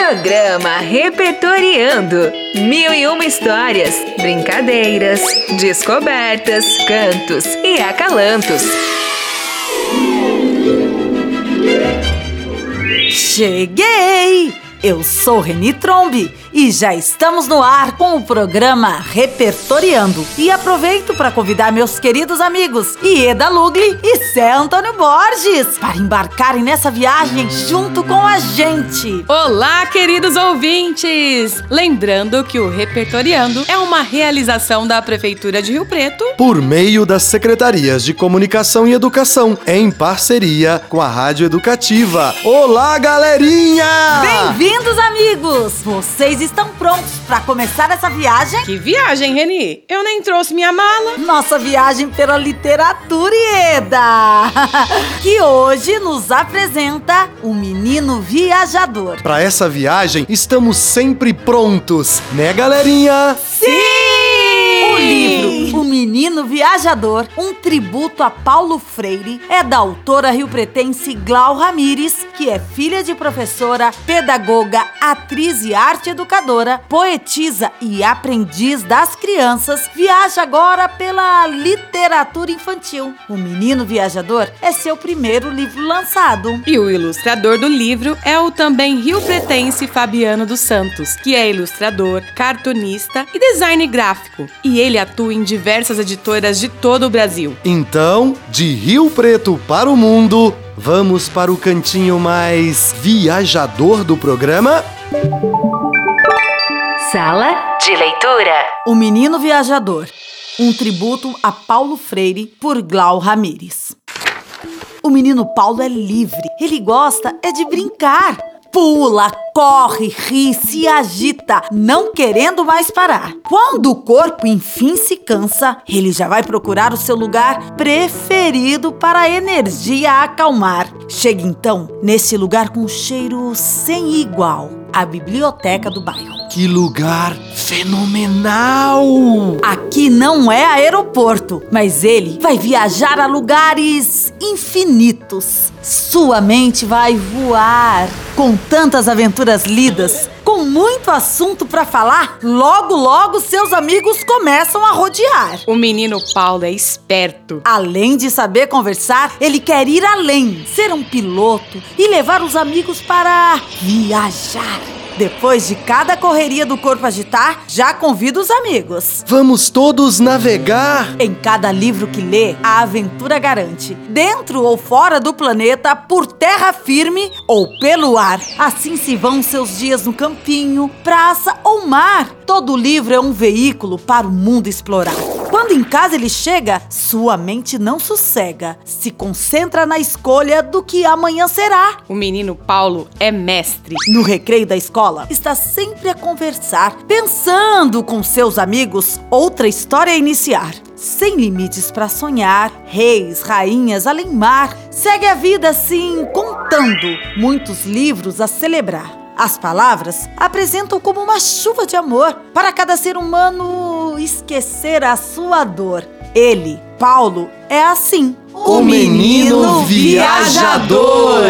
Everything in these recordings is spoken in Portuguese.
Programa Repertoriando. Mil e uma histórias, brincadeiras, descobertas, cantos e acalantos. Cheguei! Eu sou Reni Trombe e já estamos no ar com o programa Repertoriando. E aproveito para convidar meus queridos amigos Ieda Lugli e Cé Antônio Borges para embarcarem nessa viagem junto com a gente. Olá, queridos ouvintes! Lembrando que o Repertoriando é uma realização da Prefeitura de Rio Preto por meio das Secretarias de Comunicação e Educação, em parceria com a Rádio Educativa. Olá, galerinha! Bem-vindos, amigos! Vocês estão prontos para começar essa viagem? Que viagem, Reni? Eu nem trouxe minha mala. Nossa viagem pela literatura, Ieda! que hoje nos apresenta o menino viajador. Para essa viagem, estamos sempre prontos, né, galerinha? Sim! Menino Viajador, um tributo a Paulo Freire, é da autora rio-pretense Glau Ramires, que é filha de professora, pedagoga, atriz e arte educadora, poetisa e aprendiz das crianças, viaja agora pela literatura infantil. O Menino Viajador é seu primeiro livro lançado. E o ilustrador do livro é o também rio-pretense Fabiano dos Santos, que é ilustrador, cartunista e design gráfico. E ele atua em diversas editoras de todo o Brasil. Então, de Rio Preto para o mundo, vamos para o cantinho mais viajador do programa? Sala de leitura. O Menino Viajador. Um tributo a Paulo Freire por Glau Ramires. O menino Paulo é livre. Ele gosta é de brincar. Pula, corre, ri, se agita, não querendo mais parar. Quando o corpo enfim se cansa, ele já vai procurar o seu lugar preferido para a energia acalmar. Chega então nesse lugar com um cheiro sem igual a biblioteca do bairro. Que lugar fenomenal! Aqui não é aeroporto, mas ele vai viajar a lugares infinitos. Sua mente vai voar. Com tantas aventuras lidas, com muito assunto para falar, logo logo seus amigos começam a rodear. O menino Paulo é esperto. Além de saber conversar, ele quer ir além, ser um piloto e levar os amigos para viajar. Depois de cada correria do corpo agitar, já convida os amigos. Vamos todos navegar! Em cada livro que lê, a aventura garante. Dentro ou fora do planeta, por terra firme ou pelo ar. Assim se vão seus dias no campinho, praça ou mar. Todo livro é um veículo para o mundo explorar. Quando em casa ele chega, sua mente não sossega. Se concentra na escolha do que amanhã será. O menino Paulo é mestre. No recreio da escola, está sempre a conversar, pensando com seus amigos outra história a iniciar. Sem limites para sonhar, reis, rainhas, além mar, segue a vida assim, contando muitos livros a celebrar. As palavras apresentam como uma chuva de amor para cada ser humano esquecer a sua dor. Ele, Paulo, é assim. O menino viajador.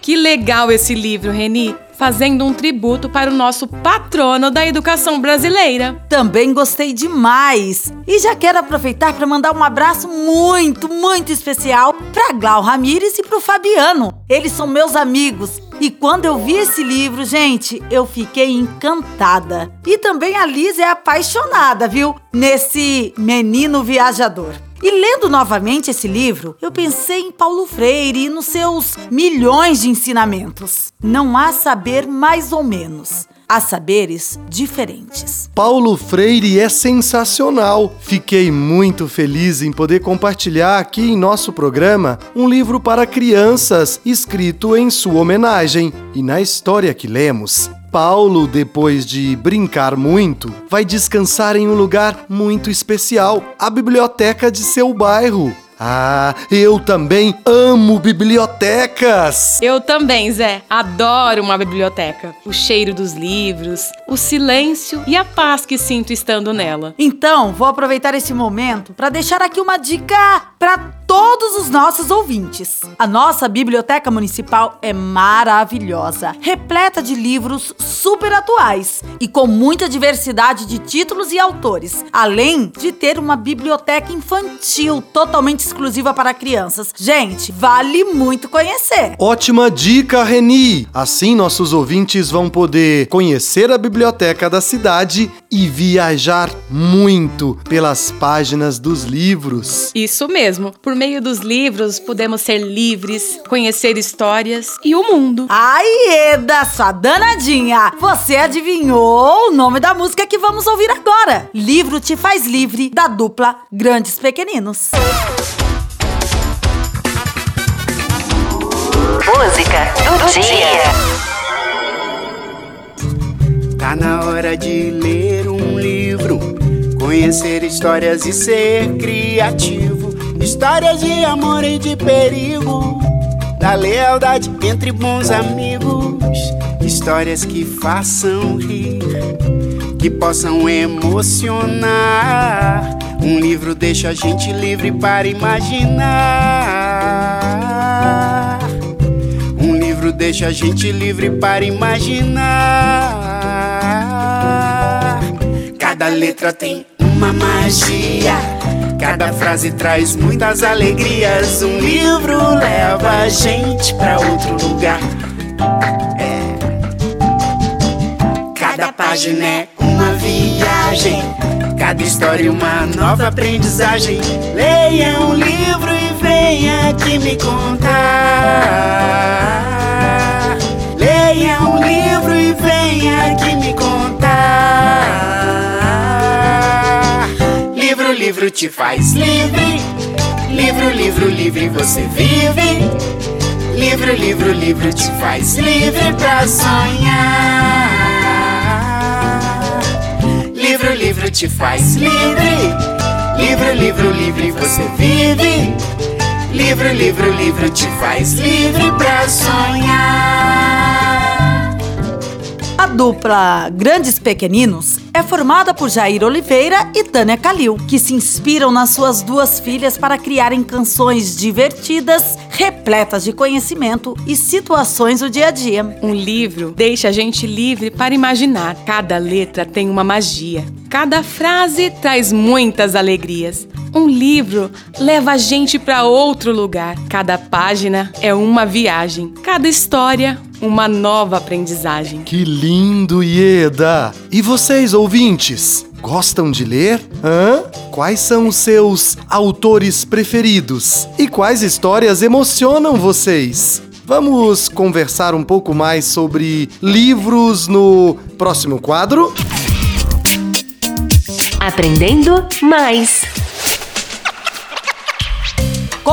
Que legal esse livro, Reni! Fazendo um tributo para o nosso patrono da educação brasileira. Também gostei demais! E já quero aproveitar para mandar um abraço muito, muito especial para Glau Ramires e para o Fabiano. Eles são meus amigos e quando eu vi esse livro, gente, eu fiquei encantada. E também a Liz é apaixonada, viu? Nesse menino viajador. E lendo novamente esse livro, eu pensei em Paulo Freire e nos seus milhões de ensinamentos. Não há saber mais ou menos. Há saberes diferentes. Paulo Freire é sensacional. Fiquei muito feliz em poder compartilhar aqui em nosso programa um livro para crianças escrito em sua homenagem. E na história que lemos, Paulo, depois de brincar muito, vai descansar em um lugar muito especial, a biblioteca de seu bairro. Ah, eu também amo bibliotecas! Eu também, Zé. Adoro uma biblioteca. O cheiro dos livros, o silêncio e a paz que sinto estando nela. Então, vou aproveitar esse momento para deixar aqui uma dica para todos os nossos ouvintes. A nossa biblioteca municipal é maravilhosa, repleta de livros super atuais e com muita diversidade de títulos e autores, além de ter uma biblioteca infantil totalmente exclusiva para crianças. Gente, vale muito conhecer. Ótima dica, Reni! Assim nossos ouvintes vão poder conhecer a biblioteca da cidade e viajar muito pelas páginas dos livros. Isso mesmo. Por meio dos livros, podemos ser livres, conhecer histórias e o mundo. Ai, Eda, sua danadinha! Você adivinhou o nome da música que vamos ouvir agora? Livro Te Faz Livre, da dupla Grandes Pequeninos. Música do dia. Tá na hora de ler um livro, conhecer histórias e ser criativo. Histórias de amor e de perigo, da lealdade entre bons amigos. Histórias que façam rir, que possam emocionar. Um livro deixa a gente livre para imaginar. Deixa a gente livre para imaginar. Cada letra tem uma magia. Cada frase traz muitas alegrias. Um livro leva a gente pra outro lugar. É. Cada página é uma viagem. Cada história uma nova aprendizagem. Leia um livro e venha aqui me contar. Livro, te faz livre. Livro, livro, livre você vive. Livro, livro, livro te faz livre pra sonhar. Livro, livro te faz livre. Livro, livro, livre você vive. Livro, livro, livro te faz livre pra sonhar. A dupla Grandes Pequeninos é formada por Jair Oliveira e Tânia Calil, que se inspiram nas suas duas filhas para criarem canções divertidas, repletas de conhecimento e situações do dia a dia. Um livro deixa a gente livre para imaginar. Cada letra tem uma magia. Cada frase traz muitas alegrias. Um livro leva a gente para outro lugar. Cada página é uma viagem. Cada história, uma nova aprendizagem. Que lindo, Ieda! E vocês, ouvintes, gostam de ler? Hã? Quais são os seus autores preferidos? E quais histórias emocionam vocês? Vamos conversar um pouco mais sobre livros no próximo quadro? Aprendendo mais.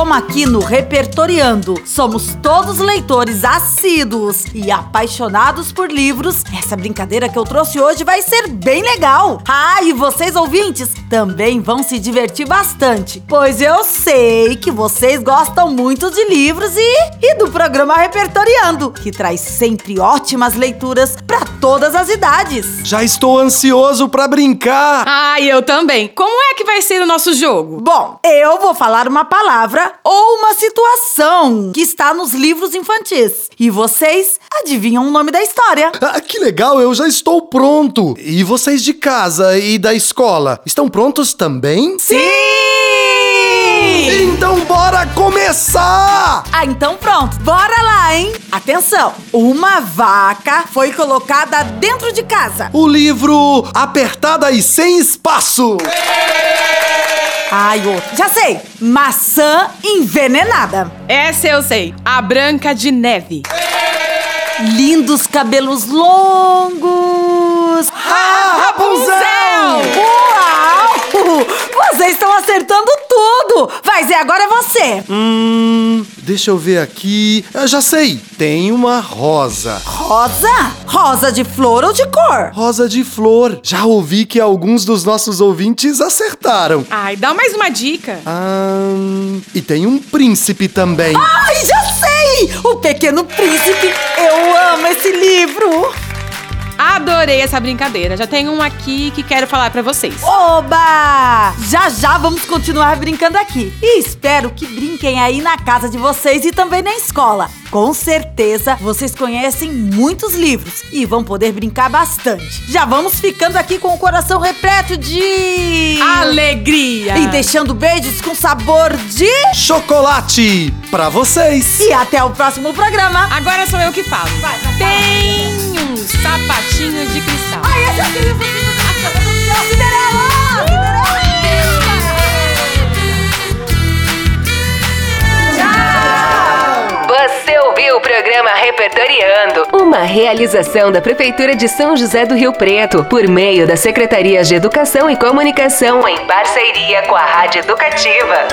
Como aqui no Repertoriando, somos todos leitores assíduos e apaixonados por livros, essa brincadeira que eu trouxe hoje vai ser bem legal. Ah, e vocês ouvintes também vão se divertir bastante, pois eu sei que vocês gostam muito de livros e, e do programa Repertoriando, que traz sempre ótimas leituras para todas as idades. Já estou ansioso para brincar! Ah, eu também. Como é que vai ser o nosso jogo? Bom, eu vou falar uma palavra ou uma situação que está nos livros infantis. E vocês adivinham o nome da história. Ah, que legal, eu já estou pronto! E vocês de casa e da escola, estão prontos também? Sim! Então bora começar! Ah, então pronto, bora lá, hein? Atenção! Uma vaca foi colocada dentro de casa. O livro Apertada e Sem Espaço! Ai, outro. Já sei! Maçã envenenada. Essa eu sei. A Branca de Neve. Lindos cabelos longos. Ah, Rapunzel! Uau! Vocês estão Zé, agora é você. Hum, deixa eu ver aqui. Eu já sei, tem uma rosa. Rosa? Rosa de flor ou de cor? Rosa de flor. Já ouvi que alguns dos nossos ouvintes acertaram. Ai, dá mais uma dica. Ah, e tem um príncipe também. Ai, já sei! O Pequeno Príncipe. Eu amo esse livro. Adorei essa brincadeira. Já tenho um aqui que quero falar pra vocês. Oba! Já já vamos continuar brincando aqui. E espero que brinquem aí na casa de vocês e também na escola. Com certeza vocês conhecem muitos livros e vão poder brincar bastante. Já vamos ficando aqui com o coração repleto de. Alegria! E deixando beijos com sabor de. Chocolate pra vocês. E até o próximo programa. Agora sou eu que falo. Vai, vai, Tem um sapatinho de cristal. Ai, esse aqui é o Cinderela! Você ouviu o programa Repertoriando, uma realização da Prefeitura de São José do Rio Preto, por meio da Secretaria de Educação e Comunicação, em parceria com a Rádio Educativa.